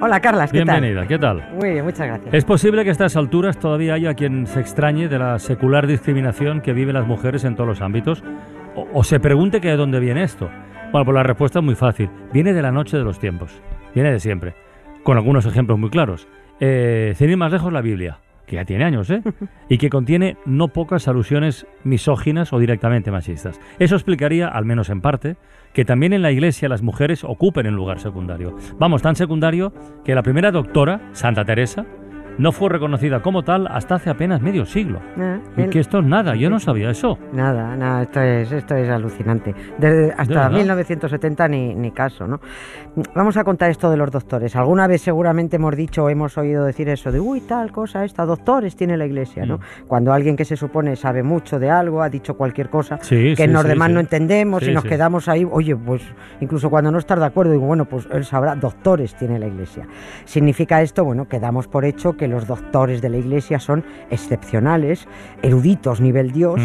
Hola Carlas, ¿qué Bienvenida, ¿qué tal? Muy bien, muchas gracias. Es posible que a estas alturas todavía haya quien se extrañe de la secular discriminación que viven las mujeres en todos los ámbitos o, o se pregunte que de dónde viene esto. Bueno, pues la respuesta es muy fácil. Viene de la noche de los tiempos. Viene de siempre. Con algunos ejemplos muy claros. Eh, sin ir más lejos, la Biblia que ya tiene años, ¿eh? y que contiene no pocas alusiones misóginas o directamente machistas. Eso explicaría, al menos en parte, que también en la Iglesia las mujeres ocupen un lugar secundario. Vamos, tan secundario que la primera doctora, Santa Teresa, no fue reconocida como tal hasta hace apenas medio siglo. Ah, y que esto es nada, yo no sabía eso. Nada, nada, esto es, esto es alucinante. Desde hasta verdad? 1970 ni, ni caso, ¿no? Vamos a contar esto de los doctores. Alguna vez seguramente hemos dicho o hemos oído decir eso de, uy, tal cosa, esta, doctores tiene la iglesia, ¿no? Mm. Cuando alguien que se supone sabe mucho de algo ha dicho cualquier cosa Sí, que sí, los sí, demás no entendemos y nos quedamos ahí, oye, pues incluso cuando no estás de acuerdo, digo, bueno, pues él sabrá, doctores tiene la iglesia. Significa esto, bueno, que damos por hecho que los doctores de la iglesia son excepcionales, eruditos nivel Dios.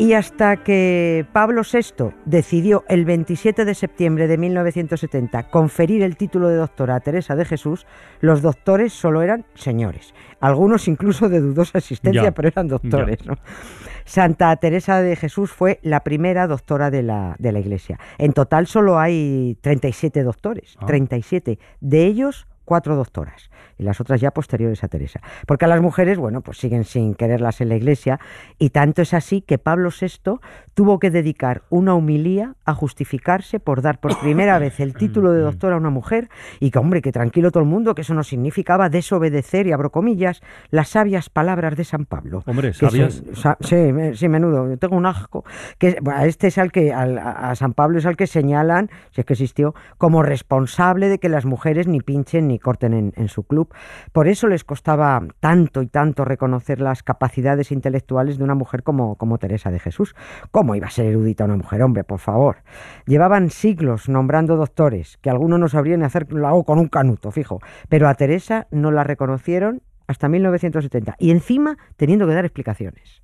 Y hasta que Pablo VI decidió el 27 de septiembre de 1970 conferir el título de doctora a Teresa de Jesús, los doctores solo eran señores. Algunos incluso de dudosa existencia, Ya, pero eran doctores. ¿no? Santa Teresa de Jesús fue la primera doctora de la, de la Iglesia. En total solo hay 37 doctores, Ah. 37. De ellos, cuatro doctoras y las otras ya posteriores a Teresa. Porque a las mujeres, bueno, pues siguen sin quererlas en la iglesia y tanto es así que Pablo VI tuvo que dedicar una humilía a justificarse por dar por primera vez el título de doctora a una mujer y que, hombre, que tranquilo todo el mundo, que eso no significaba desobedecer, y abro comillas, las sabias palabras de San Pablo. Hombre, ¿sabias? se- sa- sí, me- sí, menudo. Yo tengo un asco. Que, bueno, este es al que, al- a San Pablo es al que señalan, si es que existió, como responsable de que las mujeres ni pinchen ni corten en, su club. Por eso les costaba tanto y tanto reconocer las capacidades intelectuales de una mujer como, como Teresa de Jesús. ¿Cómo iba a ser erudita una mujer, hombre, por favor? Llevaban siglos nombrando doctores, que algunos no sabrían hacer lo hago con un canuto, fijo. Pero a Teresa no la reconocieron hasta 1970 y encima teniendo que dar explicaciones.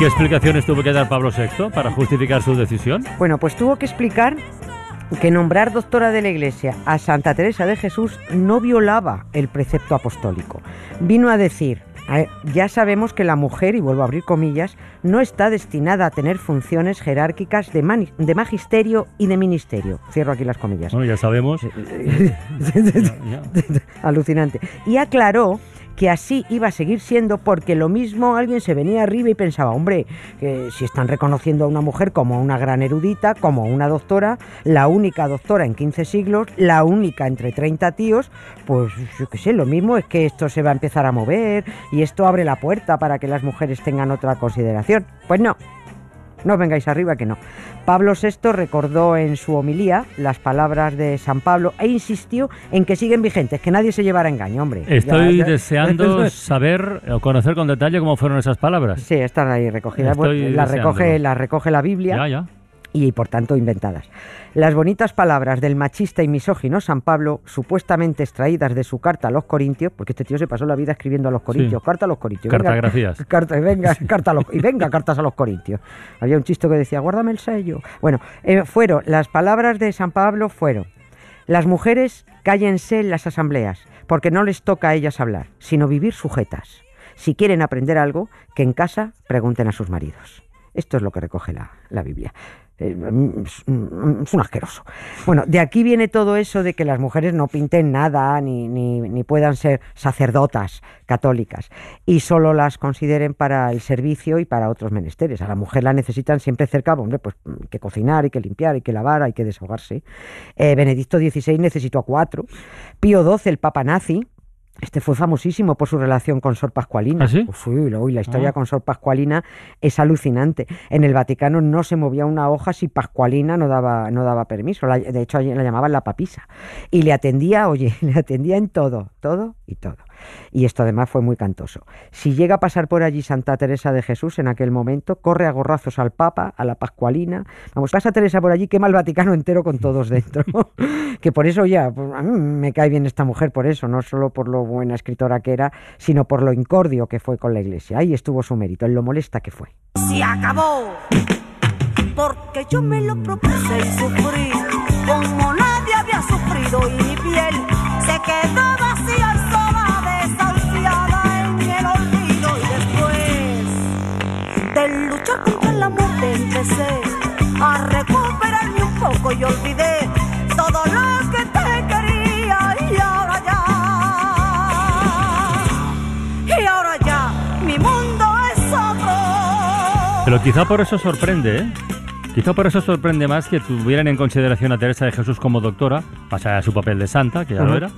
Qué explicaciones tuvo que dar Pablo VI para justificar su decisión? Bueno, pues tuvo que explicar que nombrar doctora de la Iglesia a Santa Teresa de Jesús no violaba el precepto apostólico. Vino a decir, "A- ya sabemos que la mujer, y vuelvo a abrir comillas, no está destinada a tener funciones jerárquicas de, de magisterio y de ministerio. Cierro aquí las comillas. Bueno, ya sabemos. Alucinante. Y aclaró que así iba a seguir siendo porque lo mismo alguien se venía arriba y pensaba, hombre, que si están reconociendo a una mujer como una gran erudita, como una doctora, la única doctora en 15 siglos, la única entre 30 tíos, pues yo qué sé, lo mismo es que esto se va a empezar a mover y esto abre la puerta para que las mujeres tengan otra consideración. Pues no, no vengáis arriba que no. Pablo VI recordó en su homilía las palabras de San Pablo e insistió en que siguen vigentes, que nadie se llevara a engaño, hombre. Estoy Ya- ya- deseando saber o conocer con detalle cómo fueron esas palabras. Sí, están ahí recogidas. Estoy Bueno, las recoge, las recoge la Biblia Ya, ya. Y por tanto inventadas. Las bonitas palabras del machista y misógino San Pablo, supuestamente extraídas de su carta a los corintios, porque este tío se pasó la vida escribiendo a los corintios, carta a los corintios. venga, Cartagrafías. Carta, y venga, carta a los- y venga cartas a los corintios. Había un chisto que decía, guárdame el sello. Bueno, eh, fueron, las palabras de San Pablo fueron, las mujeres cállense en las asambleas, porque no les toca a ellas hablar, sino vivir sujetas. Si quieren aprender algo, que en casa pregunten a sus maridos. Esto es lo que recoge la, la Biblia. Eh, mm, Es un es un asqueroso. Bueno, de aquí viene todo eso de que las mujeres no pinten nada ni, ni, ni puedan ser sacerdotas católicas y solo las consideren para el servicio y para otros menesteres. A la mujer la necesitan siempre cerca, hombre, pues mm, que cocinar, hay que limpiar, hay que lavar, hay que desahogarse. Eh, Benedicto XVI necesitó a cuatro. Pío XII, el papa nazi, este fue famosísimo por su relación con Sor Pascualina. ¿Ah, sí? Uf, uy, uy, la historia Ah. con Sor Pascualina es alucinante. En el Vaticano no se movía una hoja si Pascualina no daba, no daba permiso. La- de hecho, la llamaban la papisa. Y le atendía, oye, le atendía en todo, todo y todo. Y esto además fue muy cantoso. Si llega a pasar por allí Santa Teresa de Jesús en aquel momento, corre a gorrazos al Papa, a la Pascualina. Vamos, pasa Teresa por allí, quema el Vaticano entero con todos dentro. que por eso ya, pues, me cae bien esta mujer por eso, no solo por lo buena escritora que era, sino por lo incordio que fue con la iglesia. Ahí estuvo su mérito, en lo molesta que fue. se acabó. Porque yo me lo propuse y como nadie había sufrido y mi piel se quedó vacía empecé a recuperarme un poco y olvidé todo lo que te quería y ahora ya, y ahora ya, mi mundo es otro. Pero quizá por eso sorprende, ¿eh? Quizá por eso sorprende más que tuvieran en consideración a Teresa de Jesús como doctora, más allá de su papel de santa, que ya lo Ujú. era,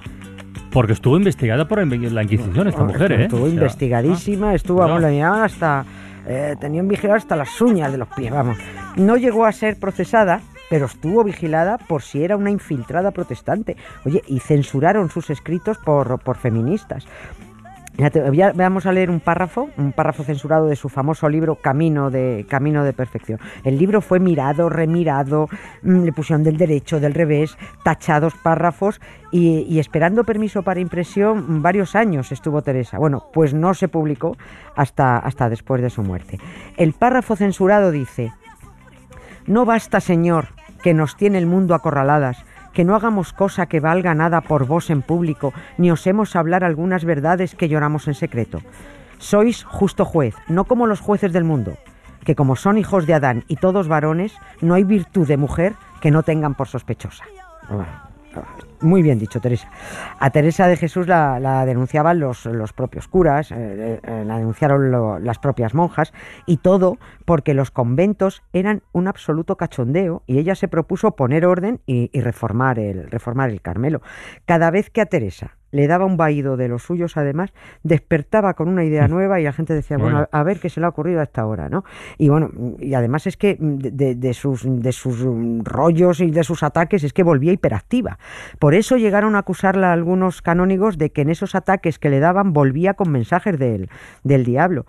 porque estuvo investigada por la Inquisición esta mujer, ¿eh? Estuvo O sea, investigadísima, estuvo, no. vamos, la miraban hasta, eh, tenían vigiladas hasta las uñas de los pies, vamos. No llegó a ser procesada, pero estuvo vigilada por si era una infiltrada protestante. Oye, y censuraron sus escritos por, por feministas. Vamos a leer un párrafo, un párrafo censurado de su famoso libro Camino de, Camino de Perfección. El libro fue mirado, remirado, mm, le pusieron del derecho, del revés, tachados párrafos y, y esperando permiso para impresión varios años estuvo Teresa. Bueno, pues no se publicó hasta, hasta después de su muerte. El párrafo censurado dice, no basta, Señor, que nos tiene el mundo acorraladas, que no hagamos cosa que valga nada por vos en público, ni osemos hablar algunas verdades que lloramos en secreto. Sois justo juez, no como los jueces del mundo, que como son hijos de Adán y todos varones, no hay virtud de mujer que no tengan por sospechosa. Muy bien dicho, Teresa. A Teresa de Jesús la, denunciaban los, los propios curas, eh, eh, la denunciaron las propias monjas, y todo porque los conventos eran un absoluto cachondeo y ella se propuso poner orden y, y reformar, el, reformar el Carmelo. Cada vez que a Teresa le daba un vaído de los suyos, además, despertaba con una idea nueva y la gente decía, bueno, Bueno. a, a ver qué se le ha ocurrido a esta hora, ¿no? Y bueno, y además es que de, de- de sus, de sus mm, rollos y de sus ataques es que volvía hiperactiva. Por eso llegaron a acusarla algunos canónigos de que en esos ataques que le daban volvía con mensajes del, del diablo.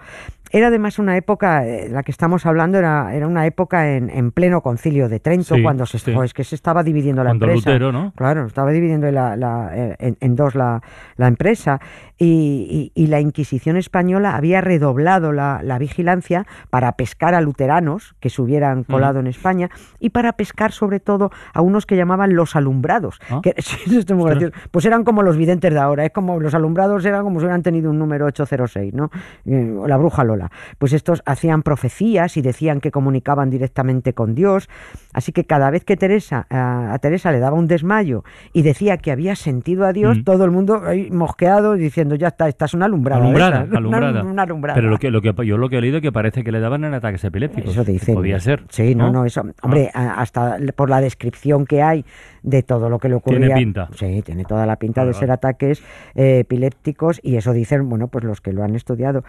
Era además una época, eh, la que estamos hablando era, era una época en, en pleno concilio de Trento, Sí, cuando se, sí. jo, es que se estaba dividiendo la Cuando empresa. Lutero, ¿no? Claro, estaba dividiendo la- la- eh, en, en dos la, la empresa y, y- y la Inquisición española había redoblado la, la vigilancia para pescar a luteranos que se hubieran colado en España y para pescar sobre todo a unos que llamaban los alumbrados. Ah. que- sí, esto es muy Ostras. gracioso. Pues eran como los videntes de ahora, es como los alumbrados eran como si hubieran tenido un número 806, ¿no? Eh, la bruja Lola. Pues estos hacían profecías y decían que comunicaban directamente con Dios. Así que cada vez que Teresa, a, a Teresa le daba un desmayo y decía que había sentido a Dios, Mm. todo el mundo ahí mosqueado diciendo, ya está, esta es una alumbrada. Alumbrada, esa, una- alumbrada. Una, alumbrada. Pero lo que, lo que, yo lo que he leído es que parece que le daban en ataques epilépticos. Eso dicen. Podía ser. Sí, no, no, eso. Hombre, a- hasta por la descripción que hay de todo lo que le ocurría. Tiene pinta. Sí, tiene toda la pinta de ser ataques eh, epilépticos y eso dicen, bueno, pues los que lo han estudiado.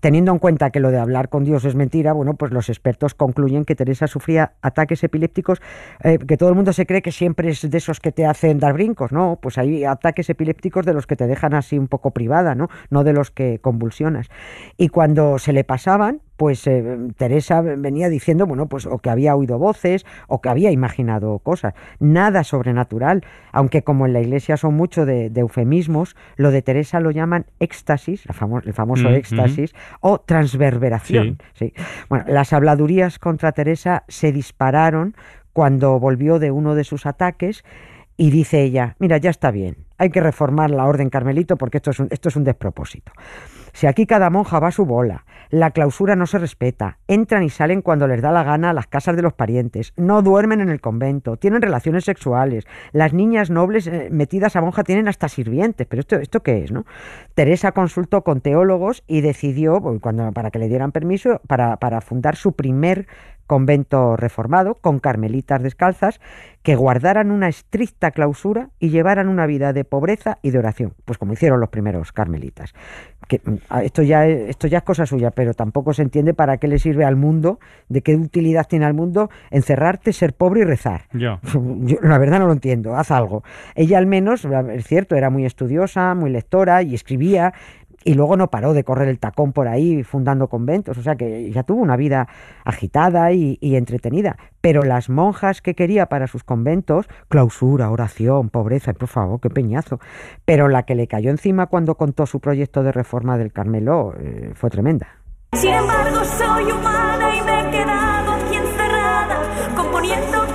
Teniendo en cuenta que lo de hablar con Dios es mentira, bueno, pues los expertos concluyen que Teresa sufría ataques epilépticos, eh, que todo el mundo se cree que siempre es de esos que te hacen dar brincos, ¿no? Pues hay ataques epilépticos de los que te dejan así un poco privada, ¿no? No de los que convulsionas. Y cuando se le pasaban, pues eh, Teresa venía diciendo, bueno, pues o que había oído voces o que había imaginado cosas. Nada sobrenatural, aunque como en la iglesia son mucho de, de eufemismos, lo de Teresa lo llaman éxtasis, la famo- el famoso Mm, éxtasis, o transverberación. sí. Bueno, las habladurías contra Teresa se dispararon cuando volvió de uno de sus ataques y dice ella, mira, ya está bien, hay que reformar la orden carmelito porque esto es un, esto es un despropósito. Si aquí cada monja va a su bola, La clausura no se respeta. Entran y salen cuando les da la gana a las casas de los parientes. No duermen en el convento. Tienen relaciones sexuales. Las niñas nobles eh, metidas a monja tienen hasta sirvientes. Pero esto, ¿esto qué es, no? Teresa consultó con teólogos y decidió, pues, cuando, para que le dieran permiso, para, para fundar su primer convento reformado con carmelitas descalzas que guardaran una estricta clausura y llevaran una vida de pobreza y de oración, pues como hicieron los primeros carmelitas. Que, mm, a- esto, ya, es- esto ya es cosa suya, pero tampoco se entiende para qué le sirve al mundo, de qué utilidad tiene al mundo encerrarte, ser pobre y rezar. Yo la verdad no lo entiendo, haz algo. Ella al menos, es cierto, era muy estudiosa, muy lectora y escribía y luego no paró de correr el tacón por ahí fundando conventos, o sea que ya tuvo una vida agitada y, entretenida. Pero las monjas que quería para sus conventos, clausura, oración, pobreza, por favor, qué peñazo. Pero la que le cayó encima cuando contó su proyecto de reforma del Carmelo eh, fue tremenda. Sin embargo, soy humana y me he quedado aquí encerrada, componiendo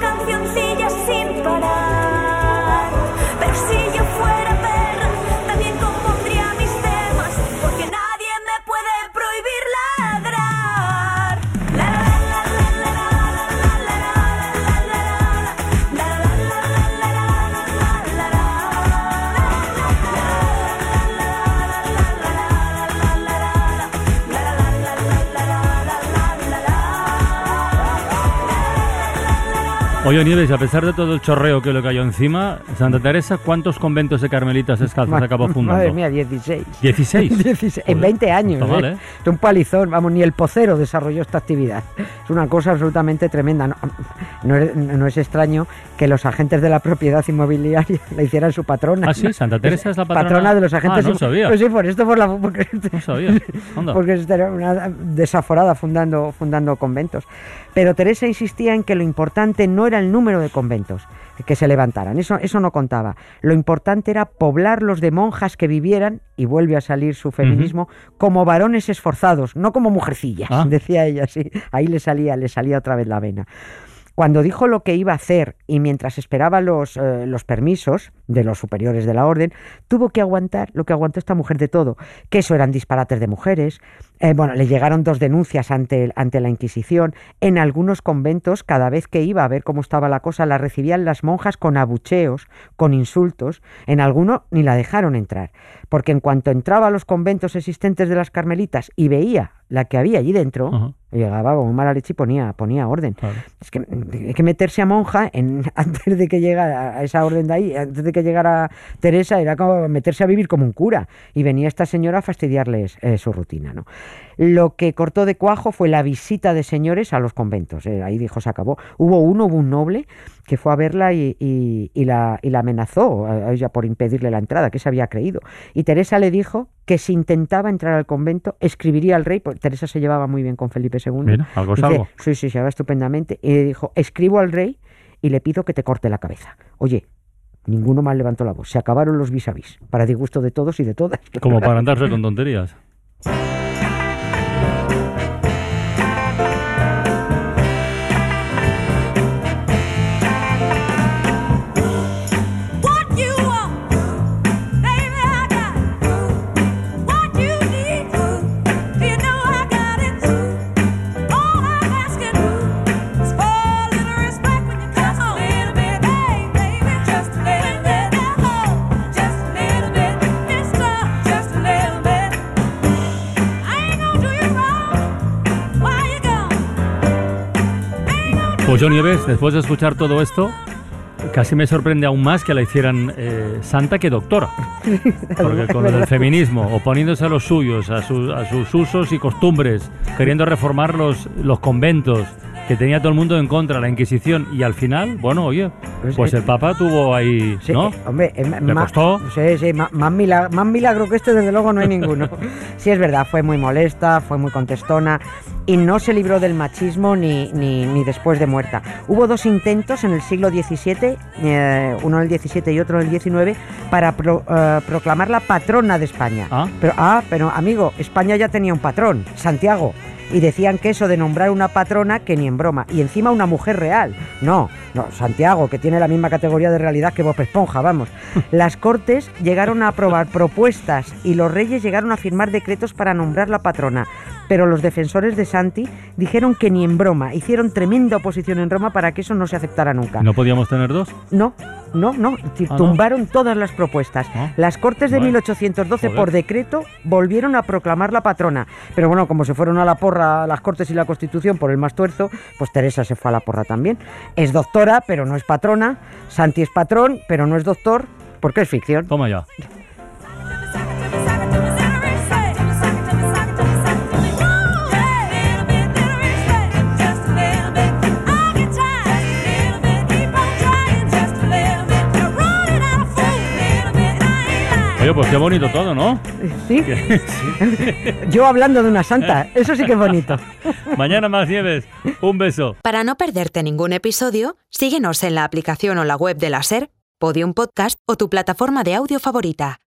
Oye, Nieves, a pesar de todo el chorreo que le cayó encima, Santa Teresa, ¿cuántos conventos de carmelitas descalzas acabó fundando? Madre mía, 16. 16. 16, en Joder, 20 años. está mal, ¿eh? ¿eh? Es un palizón, vamos, ni el pocero desarrolló esta actividad. Es una cosa absolutamente tremenda. No, no es, no es extraño que los agentes de la propiedad inmobiliaria la hicieran su patrona. Ah, sí, Santa Teresa es la patrona. de los agentes Ah, no sabía. Pues sí, por esto, por la. Porque, No sabía. Anda. porque era una desaforada fundando, fundando conventos. Pero Teresa insistía en que lo importante no era el número de conventos que se levantaran, eso, eso no contaba. Lo importante era poblarlos de monjas que vivieran, y vuelve a salir su feminismo, como varones esforzados, no como mujercillas, Ah. decía ella, sí. Ahí le salía, le salía otra vez la vena. Cuando dijo lo que iba a hacer y mientras esperaba los, eh, los permisos de los superiores de la orden, tuvo que aguantar lo que aguantó esta mujer de todo, que eso eran disparates de mujeres. Eh, bueno, le llegaron dos denuncias ante, ante la Inquisición. En algunos conventos, cada vez que iba a ver cómo estaba la cosa, la recibían las monjas con abucheos, con insultos. En alguno ni la dejaron entrar, porque en cuanto entraba a los conventos existentes de las carmelitas y veía la que había allí dentro, llegaba como mala leche y ponía, ponía orden. Claro. Es que hay que meterse a monja en, antes de que llegara a esa orden de ahí, antes de que llegara Teresa, era como meterse a vivir como un cura. Y venía esta señora a fastidiarles eh, su rutina. ¿no? Lo que cortó de cuajo fue la visita de señores a los conventos. eh, ahí dijo, se acabó. Hubo uno, hubo un noble que fue a verla y, y- y la, y la amenazó a ella por impedirle la entrada, que se había creído. Y Teresa le dijo que si intentaba entrar al convento, escribiría al rey, porque Teresa se llevaba muy bien con Felipe II. Mira, algo es algo. Sí, sí, se llevaba estupendamente. Y le dijo, escribo al rey y le pido que te corte la cabeza. Oye, ninguno más levantó la voz. Se acabaron los vis a vis, para disgusto de todos y de todas. Como para andarse con tonterías. Pues yo, Nieves, después de escuchar todo esto, casi me sorprende aún más que la hicieran eh, santa que doctora. Porque con del feminismo, oponiéndose a los suyos, a, su- a sus usos y costumbres, queriendo reformar los, los conventos, que tenía todo el mundo en contra, la Inquisición, y al final, bueno, oye, Pues, pues el Papa tuvo ahí, Sí, ¿no? hombre, eh, ma- ¿Le ma- costó? Sí, sí, más, milagro, más milagro que este, desde luego, no hay ninguno. sí, es verdad, fue muy molesta, fue muy contestona y no se libró del machismo ni, ni, ni después de muerta. Hubo dos intentos en el siglo XVII, eh, uno en el XVII y otro en el XIX, para pro- eh, proclamarla patrona de España. Ah. Pero, ah, pero amigo, España ya tenía un patrón, Santiago. Y decían que eso de nombrar una patrona, que ni en broma. Y encima una mujer real. No, no, Santiago, que tiene la misma categoría de realidad que Bob Esponja, vamos. Las Cortes llegaron a aprobar propuestas y los reyes llegaron a firmar decretos para nombrar la patrona. Pero los defensores de Santi dijeron que ni en broma. Hicieron tremenda oposición en Roma para que eso no se aceptara nunca. ¿No podíamos tener dos? No, no, ¿Ah, no? Tumbaron todas las propuestas. Ah. Las Cortes de Vale. 1812 Joder. por decreto volvieron a proclamar la patrona. Pero bueno, como se fueron a la porra las Cortes y la Constitución por el más tuerzo, pues Teresa se fue a la porra también. Es doctora, pero no es patrona. Santi es patrón, pero no es doctor, porque es ficción. Toma ya. Pues qué bonito todo, ¿no? ¿Sí? Yo hablando de una santa, eso sí que es bonito. Mañana más nieves. Un beso. Para no perderte ningún episodio, síguenos en la aplicación o la web de la SER, Podium Podcast o tu plataforma de audio favorita.